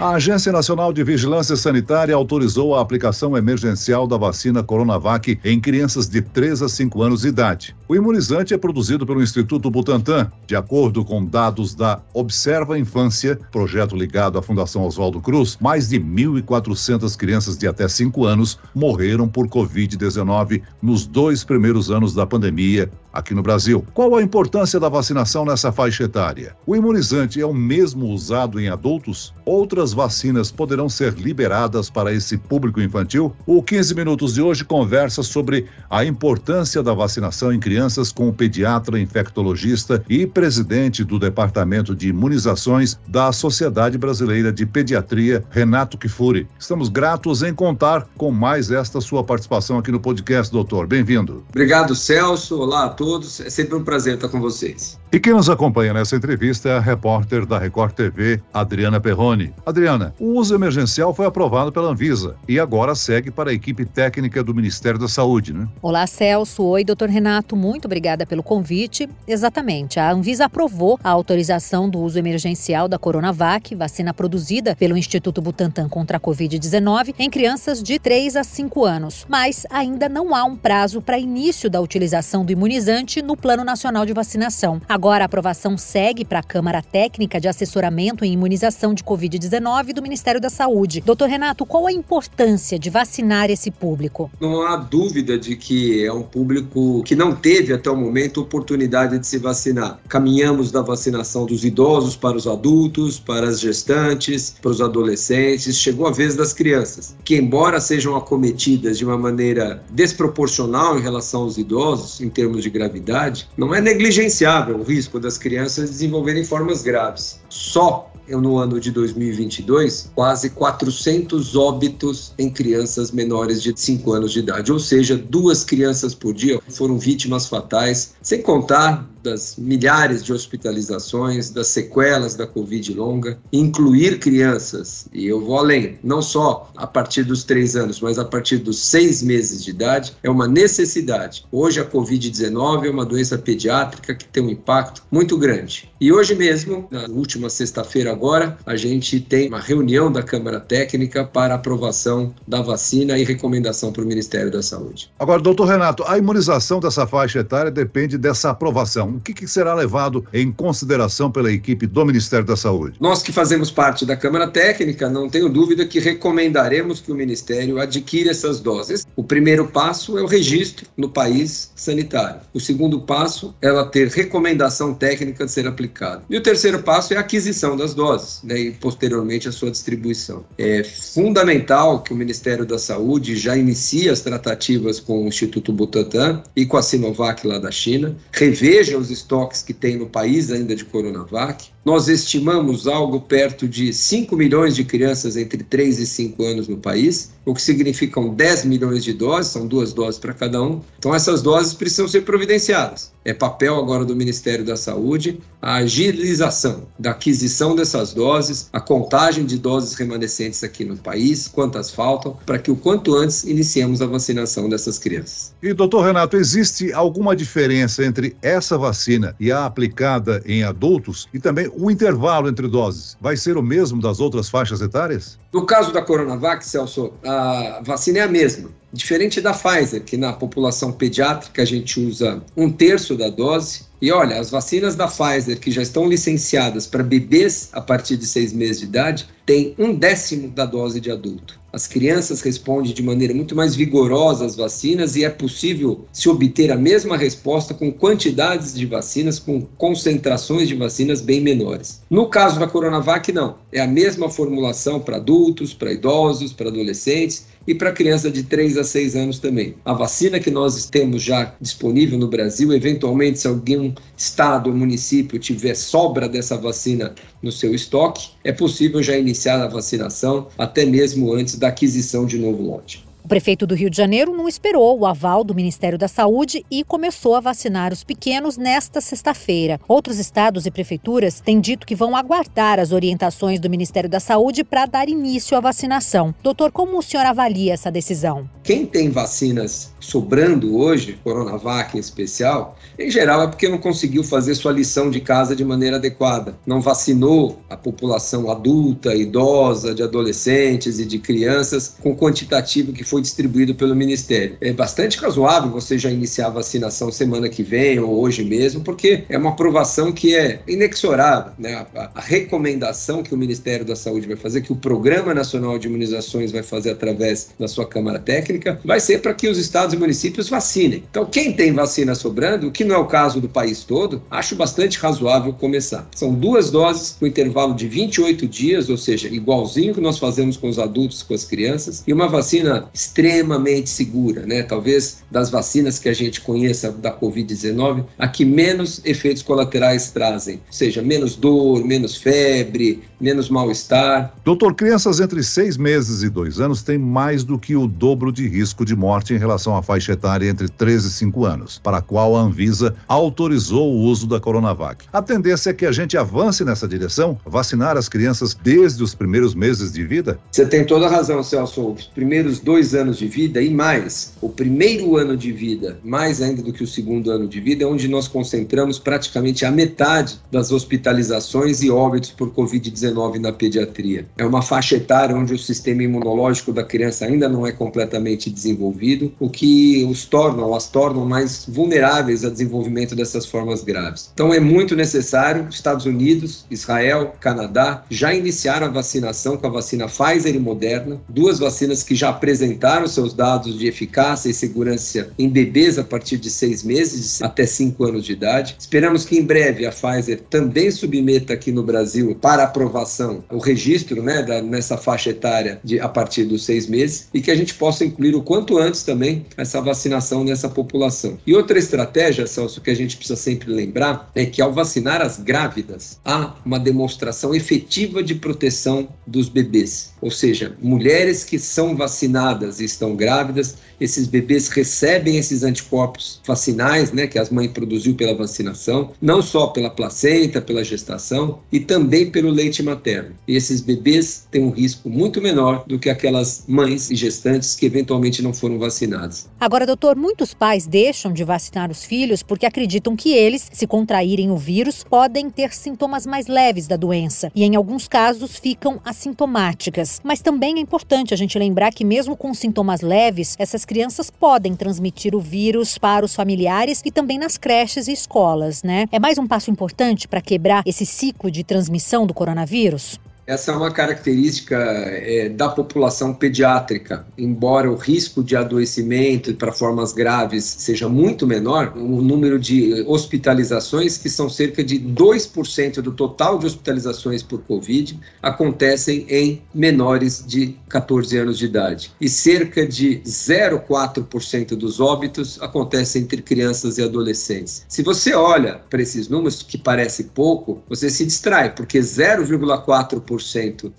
A Agência Nacional de Vigilância Sanitária autorizou a aplicação emergencial da vacina Coronavac em crianças de 3 a 5 anos de idade. O imunizante é produzido pelo Instituto Butantan. De acordo com dados da Observa Infância, projeto ligado à Fundação Oswaldo Cruz, mais de 1.400 crianças de até 5 anos morreram por Covid-19 nos dois primeiros anos da pandemia aqui no Brasil. Qual a importância da vacinação nessa faixa etária? O imunizante é o mesmo usado em adultos? Outras vacinas poderão ser liberadas para esse público infantil? O 15 Minutos de hoje conversa sobre a importância da vacinação em crianças com o pediatra infectologista e presidente do Departamento de Imunizações da Sociedade Brasileira de Pediatria, Renato Kifuri. Estamos gratos em contar com mais esta sua participação aqui no podcast, doutor. Bem-vindo. Obrigado, Celso. Olá a todos. É sempre um prazer estar com vocês. E quem nos acompanha nessa entrevista é a repórter da Record TV, Adriana Perrone. Adriana, o uso emergencial foi aprovado pela Anvisa e agora segue para a equipe técnica do Ministério da Saúde, né? Olá, Celso. Oi, doutor Renato. Muito obrigada pelo convite. Exatamente. A Anvisa aprovou a autorização do uso emergencial da Coronavac, vacina produzida pelo Instituto Butantan contra a Covid-19, em crianças de 3 a 5 anos. Mas ainda não há um prazo para início da utilização do imunizante no Plano Nacional de Vacinação. Agora, Agora, a aprovação segue para a Câmara Técnica de Assessoramento em Imunização de Covid-19 do Ministério da Saúde. Doutor Renato, qual a importância de vacinar esse público? Não há dúvida de que é um público que não teve até o momento oportunidade de se vacinar. Caminhamos da vacinação dos idosos para os adultos, para as gestantes, para os adolescentes, chegou a vez das crianças, que embora sejam acometidas de uma maneira desproporcional em relação aos idosos, em termos de gravidade, não é negligenciável o risco das crianças desenvolverem formas graves. Só no ano de 2022, quase 400 óbitos em crianças menores de 5 anos de idade, ou seja, duas crianças por dia foram vítimas fatais, sem contar das milhares de hospitalizações, das sequelas da Covid longa, incluir crianças, e eu vou além, não só a partir dos três anos, mas a partir dos seis meses de idade, é uma necessidade. Hoje a Covid-19 é uma doença pediátrica que tem um impacto muito grande. E hoje mesmo, na última sexta-feira agora, a gente tem uma reunião da Câmara Técnica para aprovação da vacina e recomendação para o Ministério da Saúde. Agora, doutor Renato, a imunização dessa faixa etária depende dessa aprovação o que, que será levado em consideração pela equipe do Ministério da Saúde? Nós que fazemos parte da Câmara Técnica, não tenho dúvida que recomendaremos que o Ministério adquira essas doses. O primeiro passo é o registro no país sanitário. O segundo passo é ela ter recomendação técnica de ser aplicada. E o terceiro passo é a aquisição das doses né, e posteriormente a sua distribuição. É fundamental que o Ministério da Saúde já inicie as tratativas com o Instituto Butantan e com a Sinovac lá da China, reveja os estoques que tem no país ainda de Coronavac. Nós estimamos algo perto de 5 milhões de crianças entre 3 e 5 anos no país, o que significam 10 milhões de doses, são duas doses para cada um. Então, essas doses precisam ser providenciadas. É papel agora do Ministério da Saúde a agilização da aquisição dessas doses, a contagem de doses remanescentes aqui no país, quantas faltam, para que o quanto antes iniciemos a vacinação dessas crianças. E, doutor Renato, existe alguma diferença entre essa vacina e a aplicada em adultos e também o intervalo entre doses vai ser o mesmo das outras faixas etárias? No caso da Coronavac, Celso, a vacina é a mesma. Diferente da Pfizer, que na população pediátrica a gente usa um terço da dose. E olha, as vacinas da Pfizer, que já estão licenciadas para bebês a partir de seis meses de idade, têm um décimo da dose de adulto. As crianças respondem de maneira muito mais vigorosa às vacinas e é possível se obter a mesma resposta com quantidades de vacinas, com concentrações de vacinas bem menores. No caso da Coronavac, não. É a mesma formulação para adultos, para idosos, para adolescentes e para criança de 3 a 6 anos também. A vacina que nós temos já disponível no Brasil, eventualmente, se algum estado ou município tiver sobra dessa vacina no seu estoque, é possível já iniciar a vacinação até mesmo antes da aquisição de novo lote. O prefeito do Rio de Janeiro não esperou o aval do Ministério da Saúde e começou a vacinar os pequenos nesta sexta-feira. Outros estados e prefeituras têm dito que vão aguardar as orientações do Ministério da Saúde para dar início à vacinação. Doutor, como o senhor avalia essa decisão? Quem tem vacinas sobrando hoje, Coronavac em especial, em geral é porque não conseguiu fazer sua lição de casa de maneira adequada. Não vacinou a população adulta, idosa, de adolescentes e de crianças com o quantitativo que foi distribuído pelo Ministério. É bastante razoável você já iniciar a vacinação semana que vem ou hoje mesmo, porque é uma aprovação que é inexorável. Né? A, a recomendação que o Ministério da Saúde vai fazer, que o Programa Nacional de Imunizações vai fazer através da sua Câmara Técnica, vai ser para que os estados e municípios vacinem. Então, quem tem vacina sobrando, o que não é o caso do país todo, acho bastante razoável começar. São duas doses com intervalo de 28 dias, ou seja, igualzinho que nós fazemos com os adultos, com as crianças, e uma vacina extremamente segura, né? Talvez das vacinas que a gente conheça da Covid-19, a que menos efeitos colaterais trazem, ou seja, menos dor, menos febre, menos mal-estar. Doutor, crianças entre seis meses e dois anos têm mais do que o dobro de risco de morte em relação à faixa etária entre 13 e 5 anos, para a qual a Anvisa autorizou o uso da Coronavac. A tendência é que a gente avance nessa direção, vacinar as crianças desde os primeiros meses de vida? Você tem toda a razão, Celso. Os primeiros dois anos de vida e mais, o primeiro ano de vida, mais ainda do que o segundo ano de vida, é onde nós concentramos praticamente a metade das hospitalizações e óbitos por Covid-19 na pediatria. É uma faixa etária onde o sistema imunológico da criança ainda não é completamente desenvolvido, o que os tornam, as tornam mais vulneráveis ao desenvolvimento dessas formas graves. Então é muito necessário, Estados Unidos, Israel, Canadá já iniciaram a vacinação com a vacina Pfizer e Moderna, duas vacinas que já apresentaram seus dados de eficácia e segurança em bebês a partir de seis meses até cinco anos de idade. Esperamos que em breve a Pfizer também submeta aqui no Brasil para aprovação o registro né, da, nessa faixa etária de, a partir dos seis meses e que a gente possa incluir o quanto antes também essa vacinação nessa população. E outra estratégia, Celso, que a gente precisa sempre lembrar é que ao vacinar as grávidas, há uma demonstração efetiva de proteção dos bebês. Ou seja, mulheres que são vacinadas e estão grávidas, esses bebês recebem esses anticorpos vacinais, né, que as mães produziu pela vacinação, não só pela placenta, pela gestação e também pelo leite materno. E esses bebês têm um risco muito menor do que aquelas mães e gestantes que eventualmente não foram vacinadas. Agora, doutor, muitos pais deixam de vacinar os filhos porque acreditam que eles, se contraírem o vírus, podem ter sintomas mais leves da doença e, em alguns casos, ficam assintomáticas. Mas também é importante a gente lembrar que, mesmo com sintomas leves, essas crianças podem transmitir o vírus para os familiares e também nas creches e escolas, né? É mais um passo importante para quebrar esse ciclo de transmissão do coronavírus? vírus. Essa é uma característica é, da população pediátrica. Embora o risco de adoecimento para formas graves seja muito menor, o número de hospitalizações, que são cerca de 2% do total de hospitalizações por Covid, acontecem em menores de 14 anos de idade. E cerca de 0,4% dos óbitos acontecem entre crianças e adolescentes. Se você olha para esses números, que parece pouco, você se distrai, porque 0,4%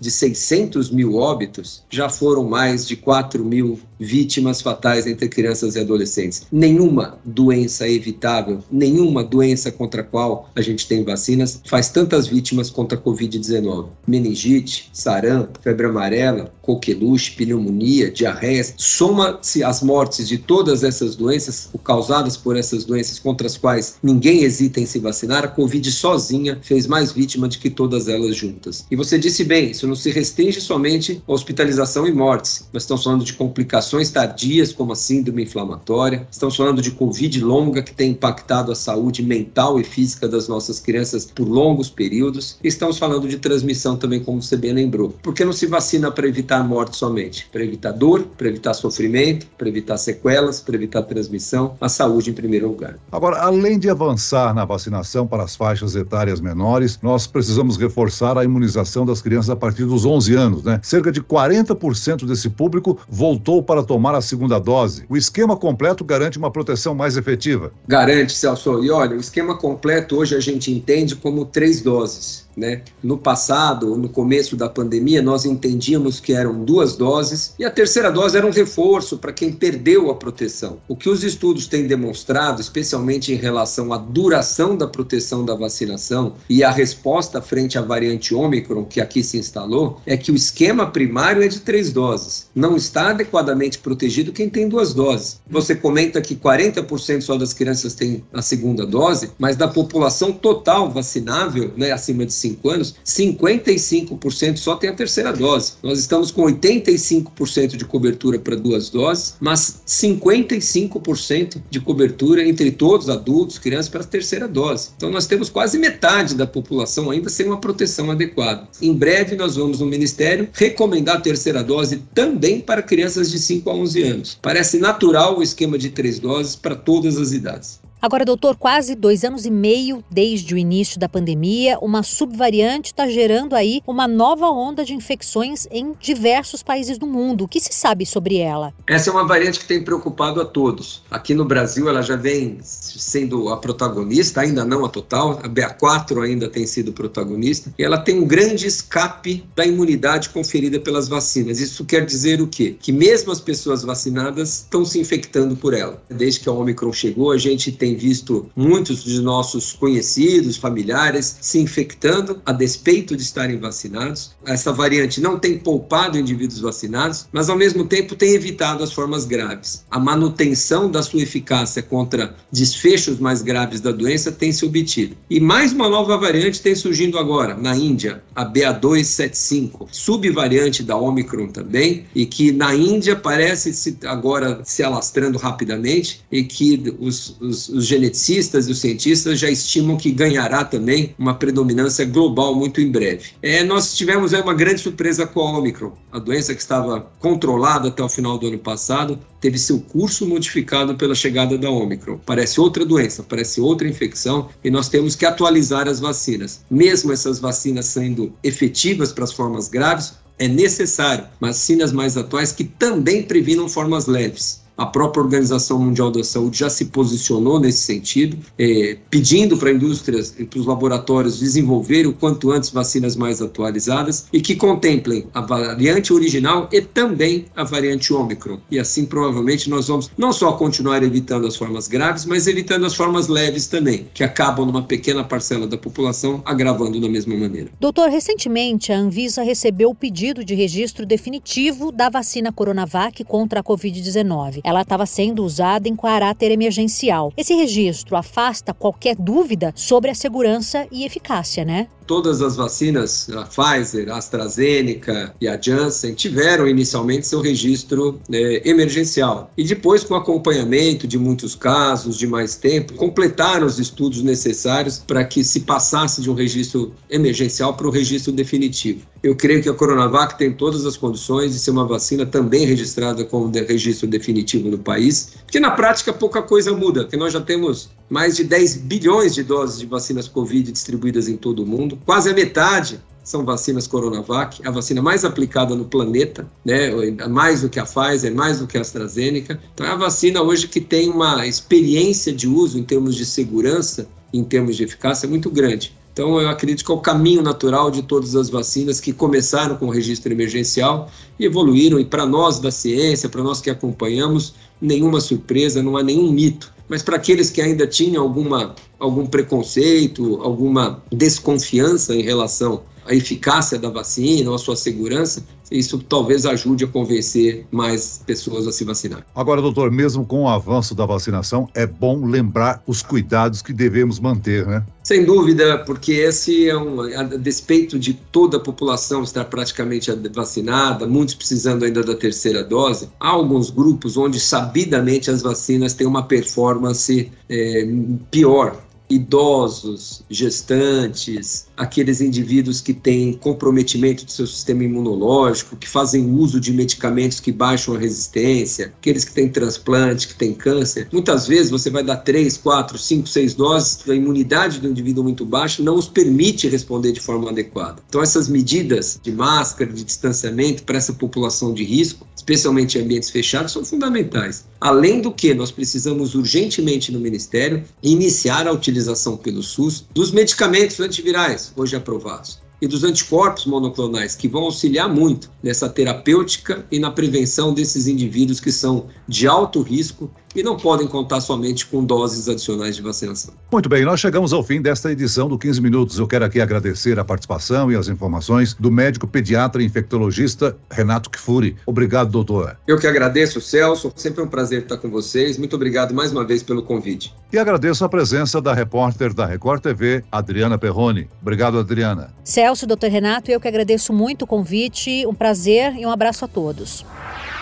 de 600 mil óbitos, já foram mais de 4 mil vítimas fatais entre crianças e adolescentes. Nenhuma doença evitável, nenhuma doença contra a qual a gente tem vacinas faz tantas vítimas contra a Covid-19. Meningite, sarampo, febre amarela, coqueluche, pneumonia, diarreia. Soma-se as mortes de todas essas doenças causadas por essas doenças contra as quais ninguém hesita em se vacinar, a Covid sozinha fez mais vítima do que todas elas juntas. E você disse bem, isso não se restringe somente à hospitalização e mortes. Nós estamos falando de complicações tardias, como a síndrome inflamatória, estamos falando de Covid longa, que tem impactado a saúde mental e física das nossas crianças por longos períodos. Estamos falando de transmissão também, como você bem lembrou. Por que não se vacina para evitar morte somente? Para evitar dor, para evitar sofrimento, para evitar sequelas, para evitar transmissão, a saúde em primeiro lugar. Agora, além de avançar na vacinação para as faixas etárias menores, nós precisamos reforçar a imunização das das crianças a partir dos 11 anos, né? Cerca de 40% desse público voltou para tomar a segunda dose. O esquema completo garante uma proteção mais efetiva? Garante, Celso. E olha, o esquema completo hoje a gente entende como três doses. Né? No passado, no começo da pandemia, nós entendíamos que eram duas doses e a terceira dose era um reforço para quem perdeu a proteção. O que os estudos têm demonstrado, especialmente em relação à duração da proteção da vacinação e a resposta frente à variante Ômicron, que aqui se instalou, é que o esquema primário é de três doses. Não está adequadamente protegido quem tem duas doses. Você comenta que 40% só das crianças têm a segunda dose, mas da população total vacinável, né, acima de 5 anos, 55% só tem a terceira dose. Nós estamos com 85% de cobertura para duas doses, mas 55% de cobertura entre todos, adultos, crianças, para a terceira dose. Então nós temos quase metade da população ainda sem uma proteção adequada. Em breve nós vamos no Ministério recomendar a terceira dose também para crianças de 5 a 11 anos. Parece natural o esquema de três doses para todas as idades. Agora, doutor, quase dois anos e meio desde o início da pandemia, uma subvariante está gerando aí uma nova onda de infecções em diversos países do mundo. O que se sabe sobre ela? Essa é uma variante que tem preocupado a todos. Aqui no Brasil, ela já vem sendo a protagonista, ainda não a total. A BA4 ainda tem sido protagonista. E ela tem um grande escape da imunidade conferida pelas vacinas. Isso quer dizer o quê? Que mesmo as pessoas vacinadas estão se infectando por ela. Desde que a Omicron chegou, a gente tem tem visto muitos de nossos conhecidos, familiares se infectando a despeito de estarem vacinados. Essa variante não tem poupado indivíduos vacinados, mas ao mesmo tempo tem evitado as formas graves. A manutenção da sua eficácia contra desfechos mais graves da doença tem se obtido. E mais uma nova variante tem surgindo agora, na Índia, a BA275, subvariante da Omicron também, e que na Índia parece se agora se alastrando rapidamente e que os, os os geneticistas e os cientistas já estimam que ganhará também uma predominância global muito em breve. É, nós tivemos uma grande surpresa com a Omicron. A doença que estava controlada até o final do ano passado teve seu curso modificado pela chegada da Omicron. Parece outra doença, parece outra infecção e nós temos que atualizar as vacinas. Mesmo essas vacinas sendo efetivas para as formas graves, é necessário vacinas mais atuais que também previnam formas leves. A própria Organização Mundial da Saúde já se posicionou nesse sentido, é, pedindo para indústrias e para os laboratórios desenvolverem o quanto antes vacinas mais atualizadas e que contemplem a variante original e também a variante Ômicron. E assim, provavelmente, nós vamos não só continuar evitando as formas graves, mas evitando as formas leves também, que acabam numa pequena parcela da população, agravando da mesma maneira. Doutor, recentemente a Anvisa recebeu o pedido de registro definitivo da vacina Coronavac contra a Covid-19 ela estava sendo usada em caráter emergencial. Esse registro afasta qualquer dúvida sobre a segurança e eficácia, né? Todas as vacinas, a Pfizer, a AstraZeneca e a Janssen, tiveram inicialmente seu registro é, emergencial. E depois, com acompanhamento de muitos casos, de mais tempo, completaram os estudos necessários para que se passasse de um registro emergencial para o registro definitivo. Eu creio que a Coronavac tem todas as condições de ser uma vacina também registrada como de registro definitivo no país, porque na prática pouca coisa muda, porque nós já temos mais de 10 bilhões de doses de vacinas Covid distribuídas em todo o mundo, quase a metade são vacinas Coronavac, a vacina mais aplicada no planeta, né, mais do que a Pfizer, mais do que a AstraZeneca. Então é a vacina hoje que tem uma experiência de uso em termos de segurança, em termos de eficácia muito grande. Então, eu acredito que é o caminho natural de todas as vacinas que começaram com o registro emergencial e evoluíram. E para nós da ciência, para nós que acompanhamos, nenhuma surpresa, não há nenhum mito. Mas para aqueles que ainda tinham alguma, algum preconceito, alguma desconfiança em relação à eficácia da vacina ou à sua segurança, isso talvez ajude a convencer mais pessoas a se vacinar. Agora, doutor, mesmo com o avanço da vacinação, é bom lembrar os cuidados que devemos manter, né? Sem dúvida, porque esse é um, a despeito de toda a população estar praticamente vacinada, muitos precisando ainda da terceira dose, há alguns grupos onde sabidamente as vacinas têm uma performance é, pior idosos, gestantes, aqueles indivíduos que têm comprometimento do seu sistema imunológico, que fazem uso de medicamentos que baixam a resistência, aqueles que têm transplante, que têm câncer. Muitas vezes você vai dar três, quatro, cinco, seis doses, a imunidade do indivíduo muito baixa não os permite responder de forma adequada. Então essas medidas de máscara, de distanciamento para essa população de risco, especialmente em ambientes fechados, são fundamentais. Além do que, nós precisamos urgentemente no Ministério iniciar a utilização disponibilização pelo SUS dos medicamentos antivirais hoje aprovados e dos anticorpos monoclonais, que vão auxiliar muito nessa terapêutica e na prevenção desses indivíduos que são de alto risco e não podem contar somente com doses adicionais de vacinação. Muito bem, nós chegamos ao fim desta edição do 15 Minutos. Eu quero aqui agradecer a participação e as informações do médico pediatra e infectologista Renato Kifuri. Obrigado, doutor. Eu que agradeço, Celso. Sempre um prazer estar com vocês. Muito obrigado mais uma vez pelo convite. E agradeço a presença da repórter da Record TV, Adriana Perrone. Obrigado, Adriana. Celso, doutor Renato, eu que agradeço muito o convite. Um prazer e um abraço a todos.